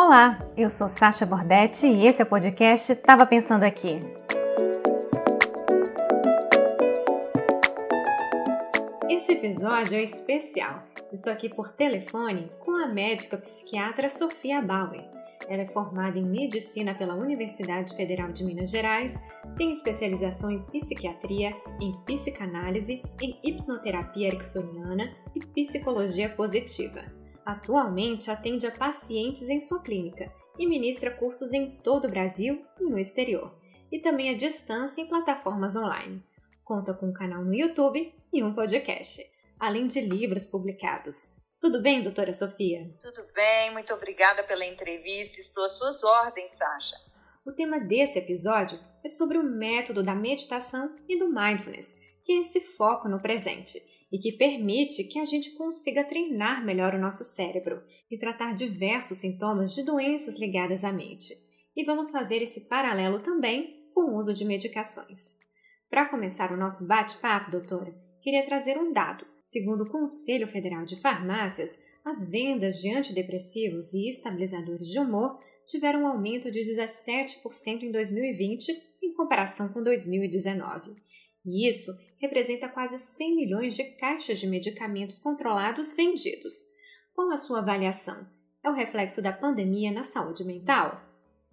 Olá, eu sou Sasha Bordetti e esse é o podcast Tava Pensando Aqui. Esse episódio é especial. Estou aqui por telefone com a médica psiquiatra Sofia Bauer. Ela é formada em medicina pela Universidade Federal de Minas Gerais, tem especialização em psiquiatria, em psicanálise, em hipnoterapia ericksoniana e psicologia positiva. Atualmente atende a pacientes em sua clínica e ministra cursos em todo o Brasil e no exterior, e também à distância em plataformas online. Conta com um canal no YouTube e um podcast, além de livros publicados. Tudo bem, doutora Sofia? Tudo bem, muito obrigada pela entrevista. Estou às suas ordens, Sasha. O tema desse episódio é sobre o método da meditação e do mindfulness, que é esse foco no presente e que permite que a gente consiga treinar melhor o nosso cérebro e tratar diversos sintomas de doenças ligadas à mente. E vamos fazer esse paralelo também com o uso de medicações. Para começar o nosso bate-papo, doutora, queria trazer um dado. Segundo o Conselho Federal de Farmácias, as vendas de antidepressivos e estabilizadores de humor tiveram um aumento de 17% em 2020 em comparação com 2019. E isso representa quase 100 milhões de caixas de medicamentos controlados vendidos. Qual a sua avaliação? É o reflexo da pandemia na saúde mental?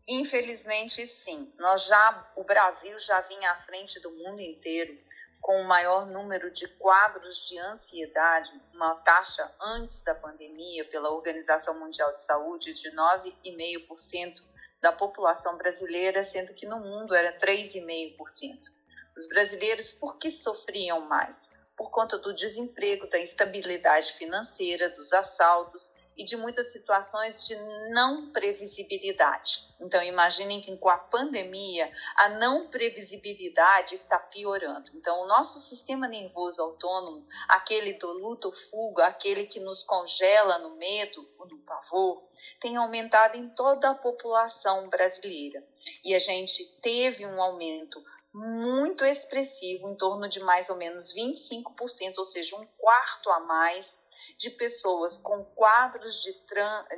Infelizmente, sim. Nós já, o Brasil já vinha à frente do mundo inteiro com o maior número de quadros de ansiedade, uma taxa antes da pandemia pela Organização Mundial de Saúde de 9,5% da população brasileira, sendo que no mundo era 3,5%. Os brasileiros, por que sofriam mais? Por conta do desemprego, da instabilidade financeira, dos assaltos e de muitas situações de não previsibilidade. Então, imaginem que com a pandemia, a não previsibilidade está piorando. Então, o nosso sistema nervoso autônomo, aquele do luto-fuga, aquele que nos congela no medo, no pavor, tem aumentado em toda a população brasileira. E a gente teve um aumento muito expressivo, em torno de mais ou menos 25%, ou seja, um quarto a mais de pessoas com quadros de,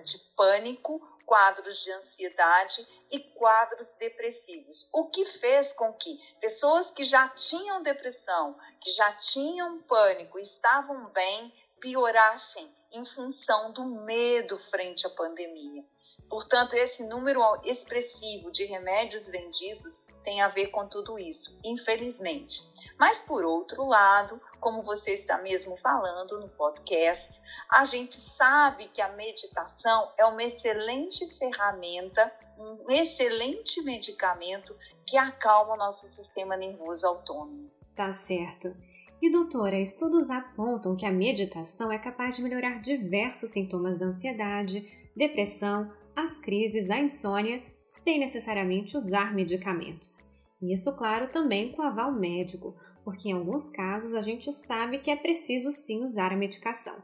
de pânico, quadros de ansiedade e quadros depressivos. O que fez com que pessoas que já tinham depressão, que já tinham pânico, estavam bem, piorassem em função do medo frente à pandemia. Portanto, esse número expressivo de remédios vendidos tem a ver com tudo isso, infelizmente. Mas, por outro lado, como você está mesmo falando no podcast, a gente sabe que a meditação é uma excelente ferramenta, um excelente medicamento que acalma o nosso sistema nervoso autônomo. Tá certo. E doutora, estudos apontam que a meditação é capaz de melhorar diversos sintomas da ansiedade, depressão, as crises, a insônia, sem necessariamente usar medicamentos. Isso, claro, também com aval médico, porque em alguns casos a gente sabe que é preciso sim usar a medicação.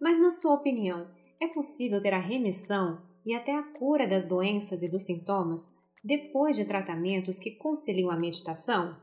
Mas, na sua opinião, é possível ter a remissão e até a cura das doenças e dos sintomas depois de tratamentos que conciliam a meditação?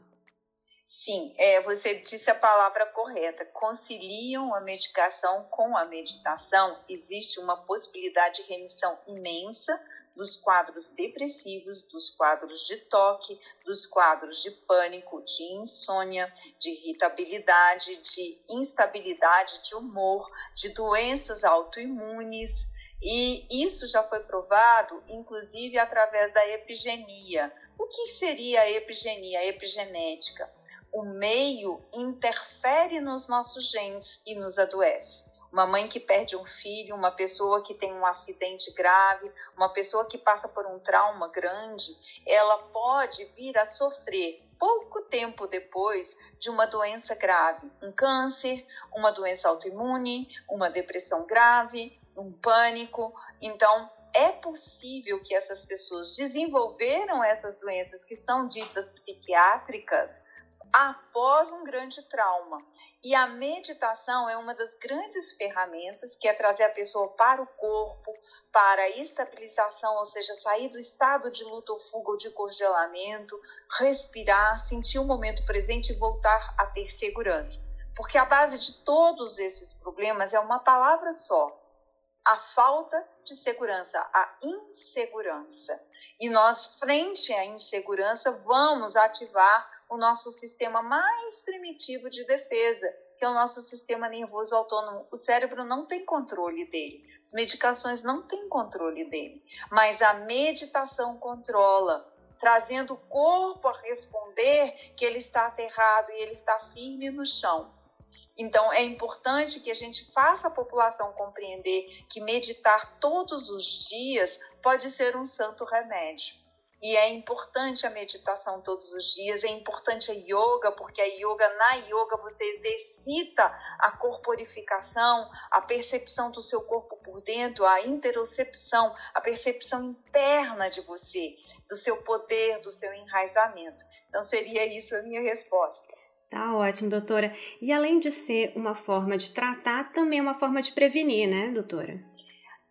Sim, é, você disse a palavra correta. Conciliam a medicação com a meditação. Existe uma possibilidade de remissão imensa dos quadros depressivos, dos quadros de toque, dos quadros de pânico, de insônia, de irritabilidade, de instabilidade de humor, de doenças autoimunes. E isso já foi provado, inclusive, através da epigenia. O que seria a epigenia, a epigenética? o meio interfere nos nossos genes e nos adoece. Uma mãe que perde um filho, uma pessoa que tem um acidente grave, uma pessoa que passa por um trauma grande, ela pode vir a sofrer pouco tempo depois de uma doença grave, um câncer, uma doença autoimune, uma depressão grave, um pânico. Então, é possível que essas pessoas desenvolveram essas doenças que são ditas psiquiátricas após um grande trauma. E a meditação é uma das grandes ferramentas que é trazer a pessoa para o corpo, para a estabilização, ou seja, sair do estado de luta ou fuga ou de congelamento, respirar, sentir o momento presente e voltar a ter segurança. Porque a base de todos esses problemas é uma palavra só: a falta de segurança, a insegurança. E nós, frente à insegurança, vamos ativar o nosso sistema mais primitivo de defesa, que é o nosso sistema nervoso autônomo. O cérebro não tem controle dele, as medicações não têm controle dele, mas a meditação controla, trazendo o corpo a responder que ele está aterrado e ele está firme no chão. Então, é importante que a gente faça a população compreender que meditar todos os dias pode ser um santo remédio. E é importante a meditação todos os dias, é importante a yoga, porque a yoga, na yoga, você exercita a corporificação, a percepção do seu corpo por dentro, a interocepção, a percepção interna de você, do seu poder, do seu enraizamento. Então, seria isso a minha resposta. Tá ótimo, doutora. E além de ser uma forma de tratar, também é uma forma de prevenir, né, doutora?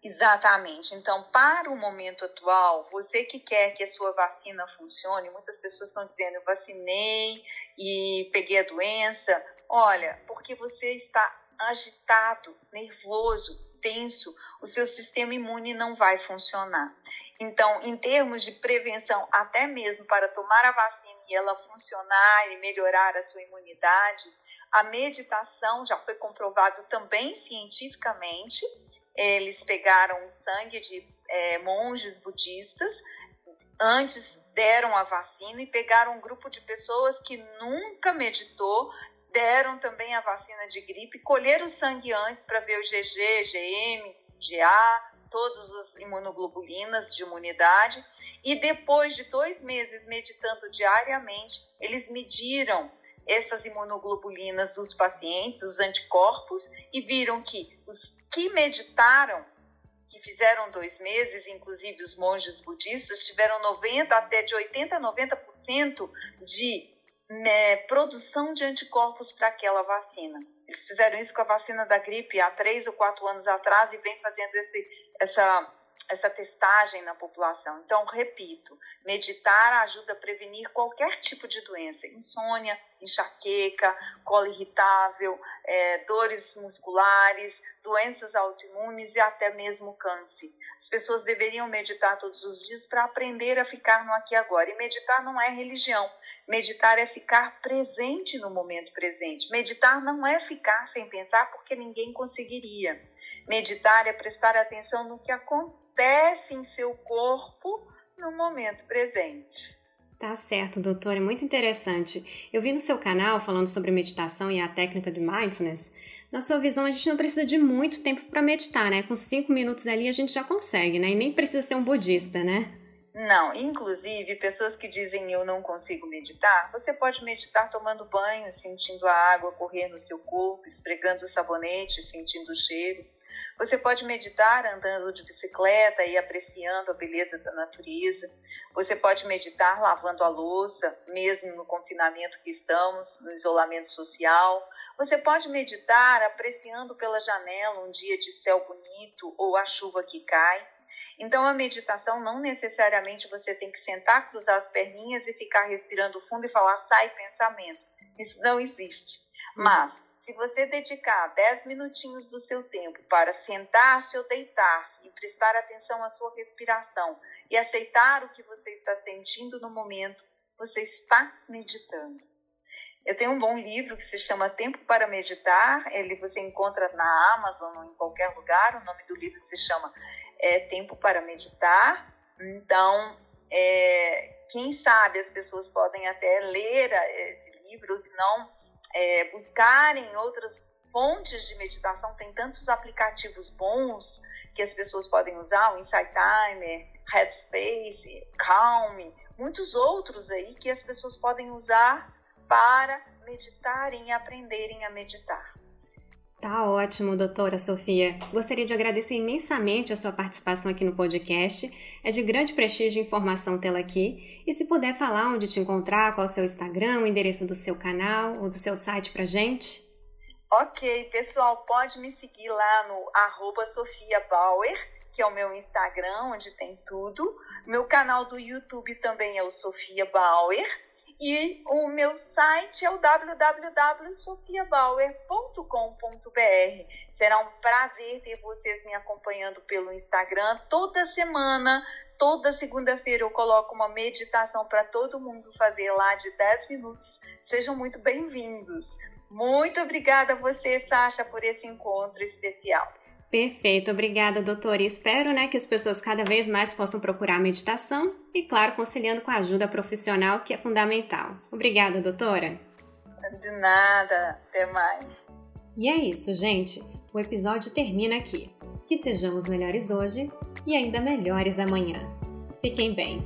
Exatamente. Então, para o momento atual, você que quer que a sua vacina funcione, muitas pessoas estão dizendo: eu vacinei e peguei a doença. Olha, porque você está agitado, nervoso, tenso, o seu sistema imune não vai funcionar. Então, em termos de prevenção, até mesmo para tomar a vacina e ela funcionar e melhorar a sua imunidade, a meditação já foi comprovado também cientificamente. Eles pegaram o sangue de é, monges budistas, antes deram a vacina e pegaram um grupo de pessoas que nunca meditou, deram também a vacina de gripe, colheram o sangue antes para ver o GG, GM, GA, todas as imunoglobulinas de imunidade, e depois de dois meses meditando diariamente, eles mediram essas imunoglobulinas dos pacientes, os anticorpos, e viram que os que meditaram, que fizeram dois meses, inclusive os monges budistas, tiveram 90 até de 80 a 90% de né, produção de anticorpos para aquela vacina. Eles fizeram isso com a vacina da gripe há três ou quatro anos atrás e vem fazendo esse, essa essa testagem na população. Então, repito, meditar ajuda a prevenir qualquer tipo de doença, insônia, enxaqueca, colo irritável, é, dores musculares, doenças autoimunes e até mesmo câncer. As pessoas deveriam meditar todos os dias para aprender a ficar no aqui e agora. E meditar não é religião. Meditar é ficar presente no momento presente. Meditar não é ficar sem pensar porque ninguém conseguiria. Meditar é prestar atenção no que acontece em seu corpo no momento presente. Tá certo, doutor, é muito interessante. Eu vi no seu canal falando sobre meditação e a técnica de mindfulness. Na sua visão, a gente não precisa de muito tempo para meditar, né? Com cinco minutos ali a gente já consegue, né? E nem precisa ser um budista, né? Não, inclusive pessoas que dizem eu não consigo meditar, você pode meditar tomando banho, sentindo a água correr no seu corpo, esfregando o sabonete, sentindo o cheiro. Você pode meditar andando de bicicleta e apreciando a beleza da natureza. Você pode meditar lavando a louça, mesmo no confinamento que estamos, no isolamento social. Você pode meditar apreciando pela janela um dia de céu bonito ou a chuva que cai. Então, a meditação não necessariamente você tem que sentar, cruzar as perninhas e ficar respirando fundo e falar sai pensamento. Isso não existe. Mas, se você dedicar 10 minutinhos do seu tempo para sentar-se ou deitar-se e prestar atenção à sua respiração e aceitar o que você está sentindo no momento, você está meditando. Eu tenho um bom livro que se chama Tempo para Meditar. Ele você encontra na Amazon ou em qualquer lugar. O nome do livro se chama é, Tempo para Meditar. Então, é, quem sabe as pessoas podem até ler esse livro, se não, é, buscarem outras fontes de meditação, tem tantos aplicativos bons que as pessoas podem usar, o Insight Timer, Headspace, Calm, muitos outros aí que as pessoas podem usar para meditarem e aprenderem a meditar. Tá ótimo, doutora Sofia. Gostaria de agradecer imensamente a sua participação aqui no podcast. É de grande prestígio e informação tê-la aqui. E se puder falar onde te encontrar, qual é o seu Instagram, o endereço do seu canal ou do seu site pra gente. Ok, pessoal, pode me seguir lá no arroba Sofia Bauer, que é o meu Instagram, onde tem tudo. Meu canal do YouTube também é o Sofia Bauer. E o meu site é o www.sofiabauer.com.br. Será um prazer ter vocês me acompanhando pelo Instagram toda semana. Toda segunda-feira eu coloco uma meditação para todo mundo fazer lá de 10 minutos. Sejam muito bem-vindos. Muito obrigada a você, Sasha, por esse encontro especial. Perfeito, obrigada, doutora. E espero né, que as pessoas cada vez mais possam procurar meditação e, claro, conciliando com a ajuda profissional, que é fundamental. Obrigada, doutora. De nada, até mais. E é isso, gente. O episódio termina aqui. Que sejamos melhores hoje e ainda melhores amanhã. Fiquem bem.